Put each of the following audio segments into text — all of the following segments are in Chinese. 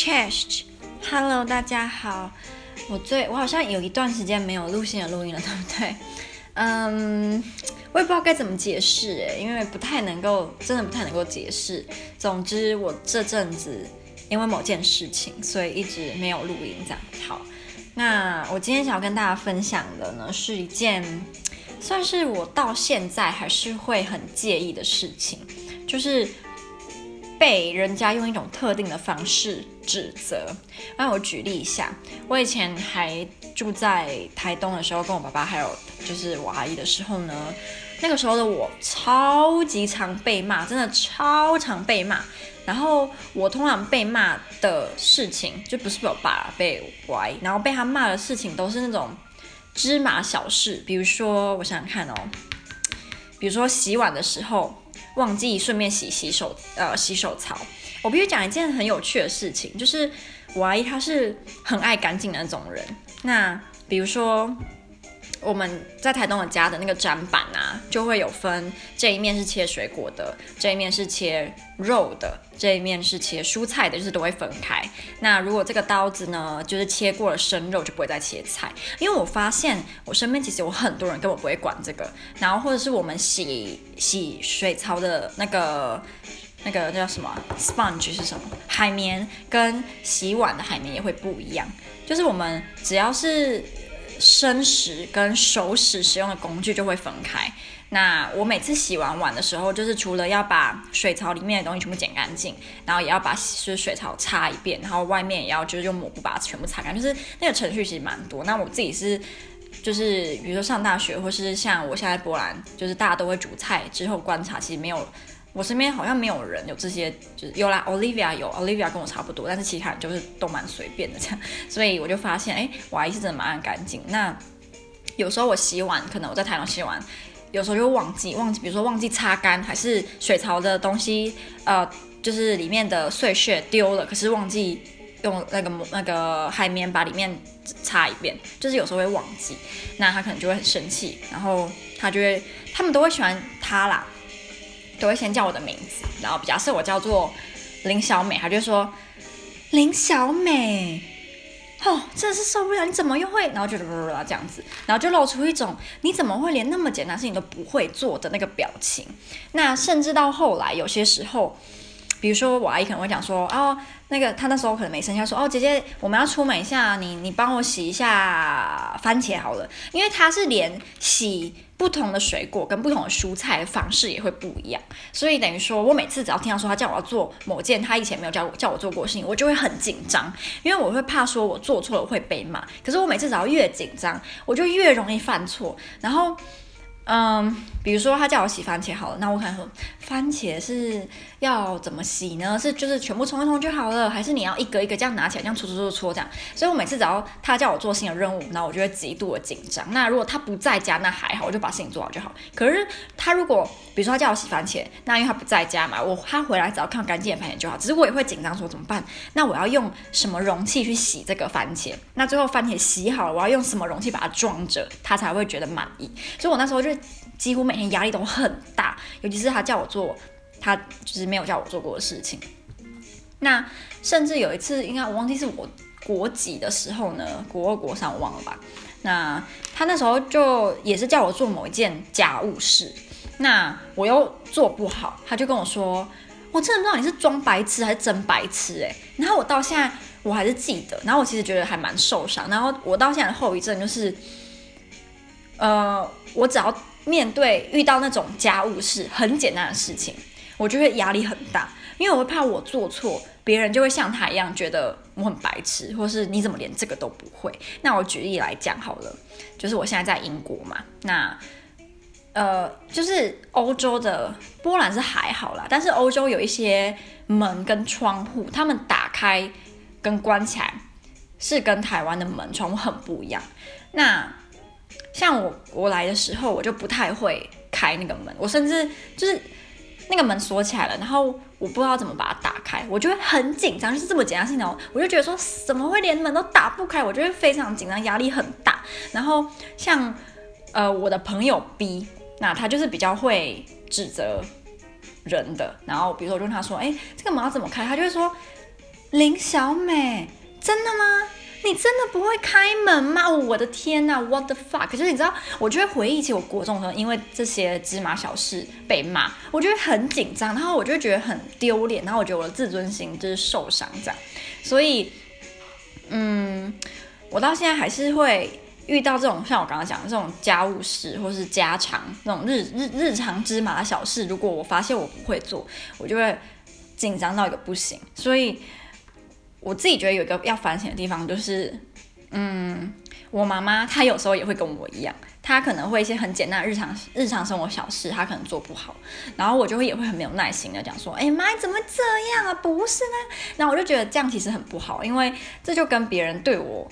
Chest，Hello，大家好。我最我好像有一段时间没有录新的录音了，对不对？嗯，我也不知道该怎么解释诶，因为不太能够，真的不太能够解释。总之，我这阵子因为某件事情，所以一直没有录音。这样好，那我今天想要跟大家分享的呢，是一件算是我到现在还是会很介意的事情，就是被人家用一种特定的方式指责。那我举例一下，我以前还住在台东的时候，跟我爸爸还有就是我阿姨的时候呢，那个时候的我超级常被骂，真的超常被骂。然后我通常被骂的事情，就不是被我爸被我阿姨，然后被他骂的事情都是那种芝麻小事，比如说我想想看哦，比如说洗碗的时候忘记顺便洗洗手呃洗手槽。我必须讲一件很有趣的事情，就是我阿姨她是很爱干净的那种人。那比如说我们在台东的家的那个砧板啊，就会有分这一面是切水果的，这一面是切肉的，这一面是切蔬菜的，就是都会分开。那如果这个刀子呢，就是切过了生肉，就不会再切菜。因为我发现我身边其实有很多人根本不会管这个，然后或者是我们洗洗水槽的那个。那个叫什么 sponge 是什么？海绵跟洗碗的海绵也会不一样。就是我们只要是生食跟熟食使用的工具就会分开。那我每次洗完碗的时候，就是除了要把水槽里面的东西全部剪干净，然后也要把就是水槽擦一遍，然后外面也要就是用抹布把它全部擦干。就是那个程序其实蛮多。那我自己是就是比如说上大学，或是像我现在波兰，就是大家都会煮菜之后观察，其实没有。我身边好像没有人有这些，就是有啦，Olivia 有，Olivia 跟我差不多，但是其他人就是都蛮随便的这样，所以我就发现，哎、欸，我阿姨是真的蛮爱干净。那有时候我洗碗，可能我在台湾洗碗，有时候就忘记忘记，比如说忘记擦干，还是水槽的东西，呃，就是里面的碎屑丢了，可是忘记用那个那个海绵把里面擦一遍，就是有时候会忘记，那他可能就会很生气，然后他就会，他们都会喜欢他啦。都会先叫我的名字，然后假设我叫做林小美，他就说林小美，哦，真的是受不了，你怎么又会？然后就这样子，然后就露出一种你怎么会连那么简单事情都不会做的那个表情。那甚至到后来，有些时候，比如说我阿姨可能会讲说，哦，那个她那时候可能没生气，说，哦，姐姐，我们要出门一下，你你帮我洗一下番茄好了，因为她是连洗。不同的水果跟不同的蔬菜的方式也会不一样，所以等于说我每次只要听到说他叫我要做某件他以前没有叫我叫我做过的事情，我就会很紧张，因为我会怕说我做错了会被骂。可是我每次只要越紧张，我就越容易犯错，然后。嗯，比如说他叫我洗番茄好了，那我可能说番茄是要怎么洗呢？是就是全部冲一冲就好了，还是你要一个一个这样拿起来这样搓搓搓搓这样？所以我每次只要他叫我做新的任务，那我就会极度的紧张。那如果他不在家，那还好，我就把事情做好就好。可是他如果比如说他叫我洗番茄，那因为他不在家嘛，我他回来只要看干净的番茄就好。只是我也会紧张说怎么办？那我要用什么容器去洗这个番茄？那最后番茄洗好了，我要用什么容器把它装着，他才会觉得满意？所以我那时候就。几乎每天压力都很大，尤其是他叫我做他就是没有叫我做过的事情。那甚至有一次，应该我忘记是我国几的时候呢，国二国三我忘了吧。那他那时候就也是叫我做某一件家务事，那我又做不好，他就跟我说：“我真的不知道你是装白痴还是真白痴。”哎，然后我到现在我还是记得，然后我其实觉得还蛮受伤。然后我到现在的后遗症就是，呃，我只要。面对遇到那种家务事很简单的事情，我就会压力很大，因为我会怕我做错，别人就会像他一样觉得我很白痴，或是你怎么连这个都不会？那我举例来讲好了，就是我现在在英国嘛，那呃，就是欧洲的波兰是还好啦，但是欧洲有一些门跟窗户，他们打开跟关起来是跟台湾的门窗户很不一样，那。像我我来的时候，我就不太会开那个门，我甚至就是那个门锁起来了，然后我不知道怎么把它打开，我就会很紧张，就是这么简单的事情，我就觉得说怎么会连门都打不开，我就会非常紧张，压力很大。然后像呃我的朋友 B，那他就是比较会指责人的，然后比如说我就问他说，哎，这个门要怎么开？他就会说。林小美，真的吗？你真的不会开门吗？我的天呐，What the fuck！可是你知道，我就会回忆起我国中的时候，因为这些芝麻小事被骂，我就会很紧张，然后我就觉得很丢脸，然后我觉得我的自尊心就是受伤这样。所以，嗯，我到现在还是会遇到这种像我刚刚讲的这种家务事，或是家常那种日日日常芝麻小事，如果我发现我不会做，我就会紧张到一个不行。所以。我自己觉得有一个要反省的地方，就是，嗯，我妈妈她有时候也会跟我一样，她可能会一些很简单的日常日常生活小事，她可能做不好，然后我就会也会很没有耐心的讲说，哎妈，怎么这样啊？不是呢，那我就觉得这样其实很不好，因为这就跟别人对我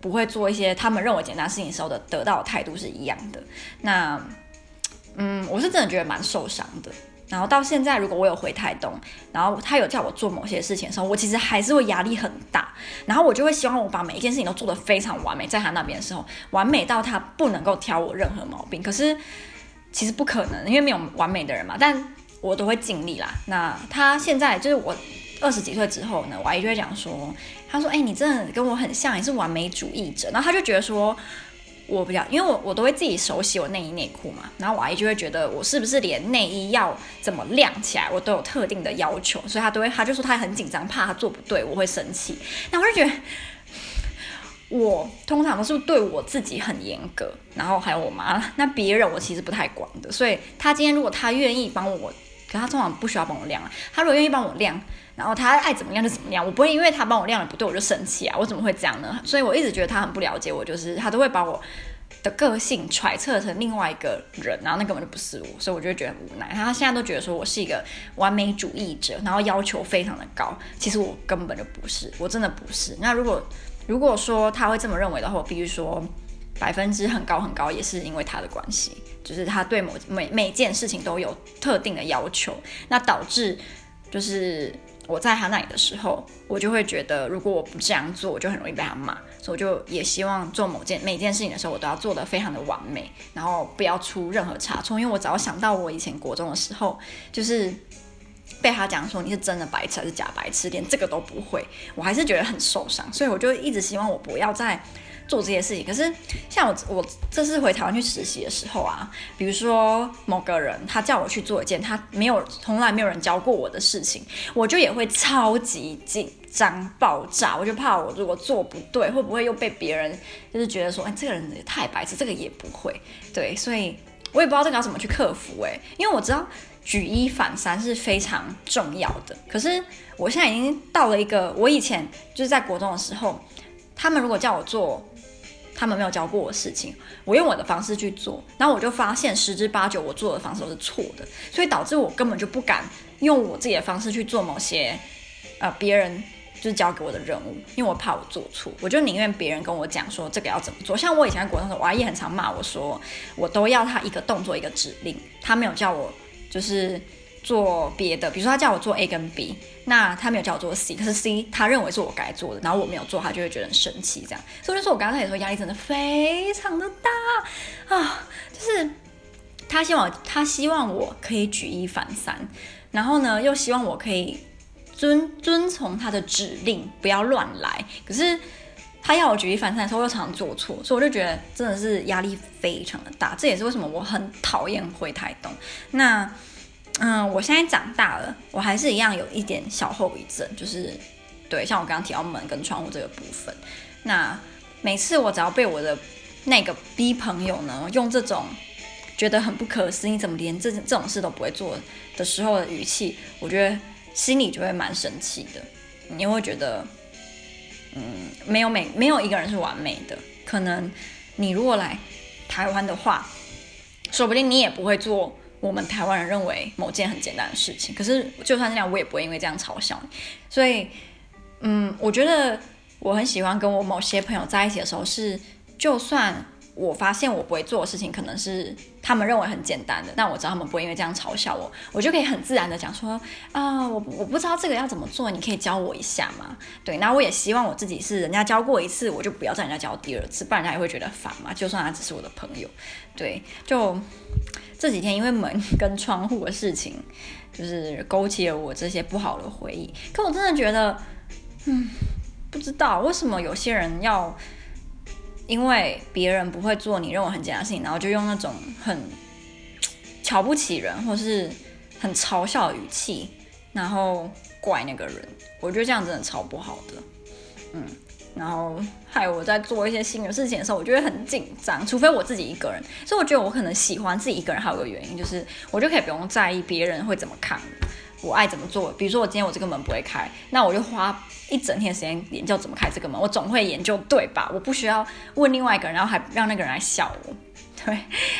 不会做一些他们认为简单事情时候的得到的态度是一样的。那，嗯，我是真的觉得蛮受伤的。然后到现在，如果我有回台东，然后他有叫我做某些事情的时候，我其实还是会压力很大。然后我就会希望我把每一件事情都做得非常完美，在他那边的时候，完美到他不能够挑我任何毛病。可是其实不可能，因为没有完美的人嘛。但我都会尽力啦。那他现在就是我二十几岁之后呢，我阿姨就会讲说，他说：“哎，你真的跟我很像，你是完美主义者。”然后他就觉得说。我比较，因为我我都会自己手洗我内衣内裤嘛，然后我阿姨就会觉得我是不是连内衣要怎么晾起来，我都有特定的要求，所以她都会，她就说她很紧张，怕她做不对，我会生气。那我就觉得，我通常都是对我自己很严格，然后还有我妈，那别人我其实不太管的。所以她今天如果她愿意帮我，可他通常不需要帮我晾啊，他如果愿意帮我晾。然后他爱怎么样就怎么样，我不会因为他帮我晾了不对我就生气啊，我怎么会这样呢？所以我一直觉得他很不了解我，就是他都会把我的个性揣测成另外一个人，然后那根本就不是我，所以我就觉得很无奈。他现在都觉得说我是一个完美主义者，然后要求非常的高，其实我根本就不是，我真的不是。那如果如果说他会这么认为的话，我必须说百分之很高很高也是因为他的关系，就是他对某每每件事情都有特定的要求，那导致就是。我在他那里的时候，我就会觉得，如果我不这样做，我就很容易被他骂。所以我就也希望做某件每件事情的时候，我都要做得非常的完美，然后不要出任何差错。因为我只要想到我以前国中的时候，就是被他讲说你是真的白痴还是假白痴，连这个都不会，我还是觉得很受伤。所以我就一直希望我不要再。做这些事情，可是像我我这次回台湾去实习的时候啊，比如说某个人他叫我去做一件他没有从来没有人教过我的事情，我就也会超级紧张爆炸，我就怕我如果做不对，会不会又被别人就是觉得说，哎，这个人也太白痴，这个也不会，对，所以我也不知道这个要怎么去克服，哎，因为我知道举一反三是非常重要的，可是我现在已经到了一个，我以前就是在国中的时候，他们如果叫我做。他们没有教过我事情，我用我的方式去做，然后我就发现十之八九我做的方式都是错的，所以导致我根本就不敢用我自己的方式去做某些呃别人就是交给我的任务，因为我怕我做错，我就宁愿别人跟我讲说这个要怎么做。像我以前在国中的时候，我阿姨很常骂我说，我都要他一个动作一个指令，他没有叫我就是。做别的，比如说他叫我做 A 跟 B，那他没有叫我做 C，可是 C 他认为是我该做的，然后我没有做，他就会觉得很生气，这样。所以就说我刚才也说压力真的非常的大啊，就是他希望他希望我可以举一反三，然后呢又希望我可以遵遵从他的指令，不要乱来。可是他要我举一反三的时候，又常常做错，所以我就觉得真的是压力非常的大。这也是为什么我很讨厌回台东。那。嗯，我现在长大了，我还是一样有一点小后遗症，就是对，像我刚刚提到门跟窗户这个部分。那每次我只要被我的那个 B 朋友呢，用这种觉得很不可思议，怎么连这这种事都不会做的时候的语气，我觉得心里就会蛮生气的。你会觉得，嗯，没有每没有一个人是完美的，可能你如果来台湾的话，说不定你也不会做。我们台湾人认为某件很简单的事情，可是就算这样，我也不会因为这样嘲笑你。所以，嗯，我觉得我很喜欢跟我某些朋友在一起的时候，是就算我发现我不会做的事情，可能是他们认为很简单的，但我知道他们不会因为这样嘲笑我，我就可以很自然的讲说啊，我我不知道这个要怎么做，你可以教我一下吗？对，那我也希望我自己是人家教过一次，我就不要再人家教第二次，不然人家也会觉得烦嘛。就算他只是我的朋友，对，就。这几天因为门 跟窗户的事情，就是勾起了我这些不好的回忆。可我真的觉得，嗯，不知道为什么有些人要因为别人不会做你认为很简单的事情，然后就用那种很瞧不起人或是很嘲笑的语气，然后怪那个人。我觉得这样真的超不好的。嗯。然后还有我在做一些新的事情的时候，我就会很紧张，除非我自己一个人。所以我觉得我可能喜欢自己一个人，还有个原因就是，我就可以不用在意别人会怎么看我，爱怎么做。比如说我今天我这个门不会开，那我就花一整天时间研究怎么开这个门，我总会研究对吧？我不需要问另外一个人，然后还让那个人来笑我。对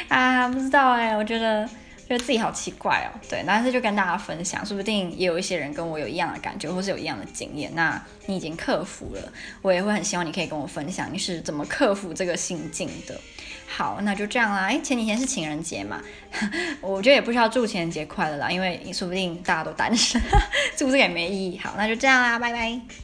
啊，不知道哎，我觉得。觉得自己好奇怪哦，对，但是就跟大家分享，说不定也有一些人跟我有一样的感觉，或是有一样的经验。那你已经克服了，我也会很希望你可以跟我分享你是怎么克服这个心境的。好，那就这样啦。哎，前几天是情人节嘛，我觉得也不需要祝情人节快乐啦，因为说不定大家都单身，祝这个也没意义。好，那就这样啦，拜拜。